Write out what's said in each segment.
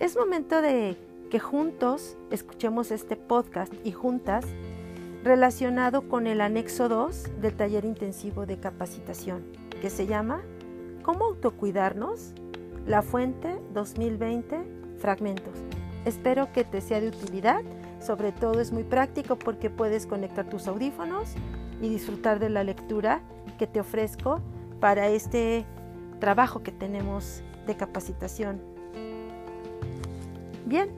Es momento de que juntos escuchemos este podcast y juntas relacionado con el anexo 2 del taller intensivo de capacitación, que se llama ¿Cómo autocuidarnos? La Fuente 2020 Fragmentos. Espero que te sea de utilidad, sobre todo es muy práctico porque puedes conectar tus audífonos y disfrutar de la lectura que te ofrezco para este trabajo que tenemos de capacitación. Bien,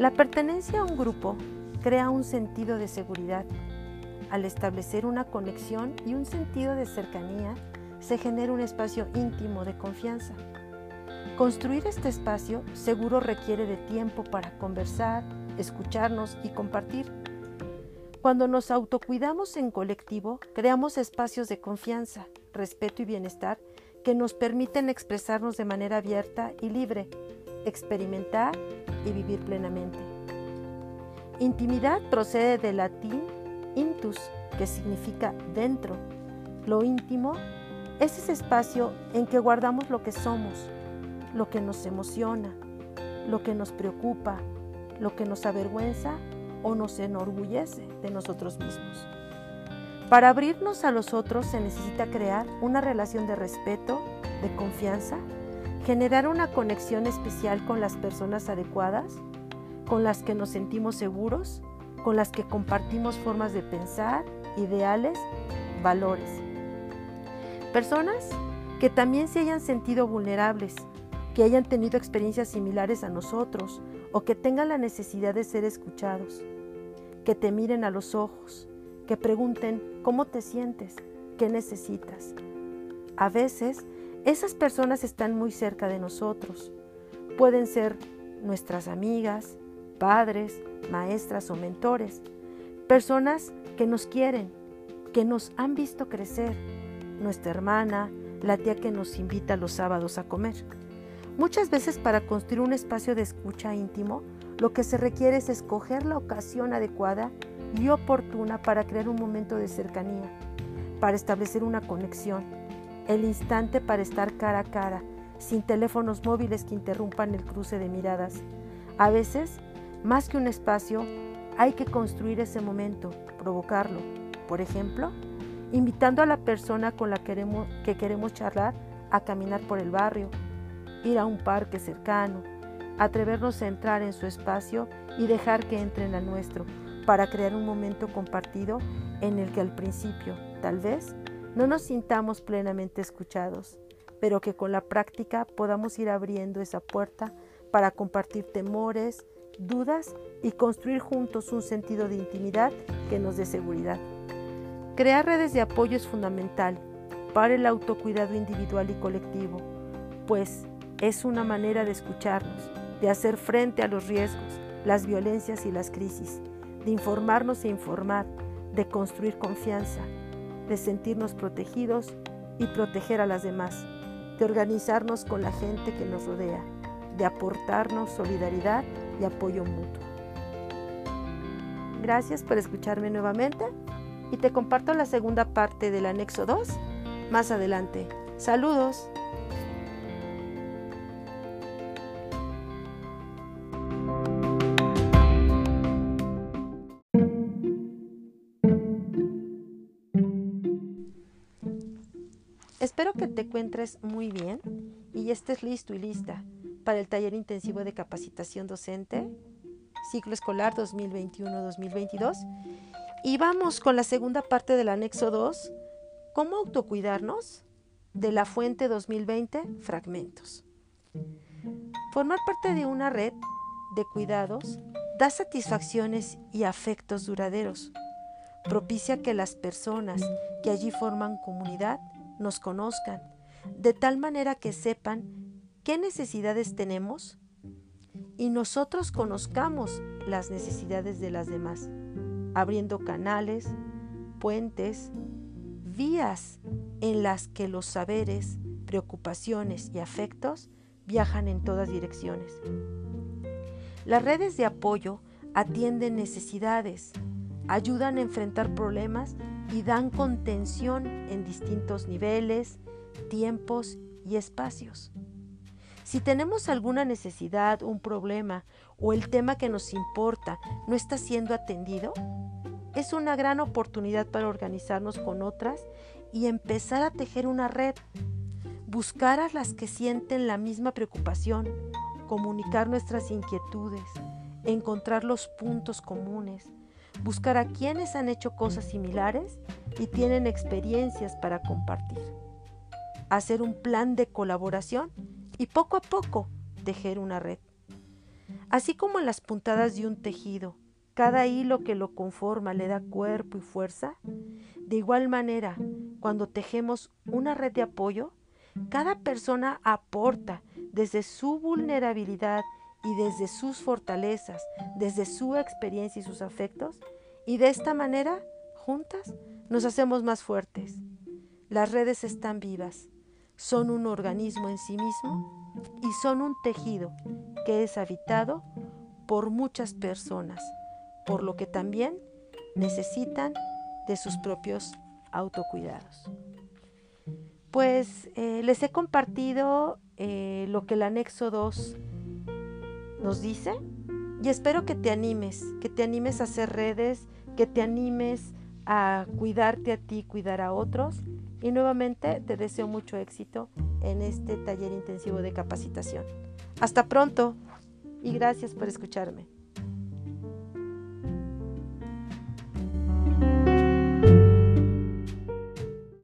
la pertenencia a un grupo crea un sentido de seguridad. Al establecer una conexión y un sentido de cercanía, se genera un espacio íntimo de confianza. Construir este espacio seguro requiere de tiempo para conversar, escucharnos y compartir. Cuando nos autocuidamos en colectivo, creamos espacios de confianza, respeto y bienestar que nos permiten expresarnos de manera abierta y libre, experimentar y vivir plenamente. Intimidad procede del latín intus, que significa dentro. Lo íntimo es ese espacio en que guardamos lo que somos, lo que nos emociona, lo que nos preocupa, lo que nos avergüenza o nos enorgullece de nosotros mismos. Para abrirnos a los otros se necesita crear una relación de respeto, de confianza, generar una conexión especial con las personas adecuadas con las que nos sentimos seguros, con las que compartimos formas de pensar, ideales, valores. Personas que también se hayan sentido vulnerables, que hayan tenido experiencias similares a nosotros o que tengan la necesidad de ser escuchados, que te miren a los ojos, que pregunten cómo te sientes, qué necesitas. A veces, esas personas están muy cerca de nosotros. Pueden ser nuestras amigas, padres, maestras o mentores, personas que nos quieren, que nos han visto crecer, nuestra hermana, la tía que nos invita los sábados a comer. Muchas veces para construir un espacio de escucha íntimo, lo que se requiere es escoger la ocasión adecuada y oportuna para crear un momento de cercanía, para establecer una conexión, el instante para estar cara a cara, sin teléfonos móviles que interrumpan el cruce de miradas. A veces más que un espacio, hay que construir ese momento, provocarlo. Por ejemplo, invitando a la persona con la que queremos charlar a caminar por el barrio, ir a un parque cercano, atrevernos a entrar en su espacio y dejar que entren al nuestro para crear un momento compartido en el que al principio, tal vez, no nos sintamos plenamente escuchados, pero que con la práctica podamos ir abriendo esa puerta para compartir temores, dudas y construir juntos un sentido de intimidad que nos dé seguridad. Crear redes de apoyo es fundamental para el autocuidado individual y colectivo, pues es una manera de escucharnos, de hacer frente a los riesgos, las violencias y las crisis, de informarnos e informar, de construir confianza, de sentirnos protegidos y proteger a las demás, de organizarnos con la gente que nos rodea, de aportarnos solidaridad y apoyo mutuo. Gracias por escucharme nuevamente y te comparto la segunda parte del anexo 2 más adelante. Saludos. Espero que te encuentres muy bien y estés listo y lista para el taller intensivo de capacitación docente, ciclo escolar 2021-2022. Y vamos con la segunda parte del anexo 2, ¿cómo autocuidarnos? De la fuente 2020, fragmentos. Formar parte de una red de cuidados da satisfacciones y afectos duraderos. Propicia que las personas que allí forman comunidad nos conozcan, de tal manera que sepan qué necesidades tenemos y nosotros conozcamos las necesidades de las demás, abriendo canales, puentes, vías en las que los saberes, preocupaciones y afectos viajan en todas direcciones. Las redes de apoyo atienden necesidades, ayudan a enfrentar problemas y dan contención en distintos niveles, tiempos y espacios. Si tenemos alguna necesidad, un problema o el tema que nos importa no está siendo atendido, es una gran oportunidad para organizarnos con otras y empezar a tejer una red. Buscar a las que sienten la misma preocupación, comunicar nuestras inquietudes, encontrar los puntos comunes, buscar a quienes han hecho cosas similares y tienen experiencias para compartir. Hacer un plan de colaboración y poco a poco tejer una red. Así como en las puntadas de un tejido, cada hilo que lo conforma le da cuerpo y fuerza, de igual manera, cuando tejemos una red de apoyo, cada persona aporta desde su vulnerabilidad y desde sus fortalezas, desde su experiencia y sus afectos, y de esta manera, juntas, nos hacemos más fuertes. Las redes están vivas, son un organismo en sí mismo y son un tejido que es habitado por muchas personas, por lo que también necesitan de sus propios autocuidados. Pues eh, les he compartido eh, lo que el anexo 2 nos dice y espero que te animes, que te animes a hacer redes, que te animes a cuidarte a ti, cuidar a otros y nuevamente te deseo mucho éxito en este taller intensivo de capacitación. Hasta pronto y gracias por escucharme.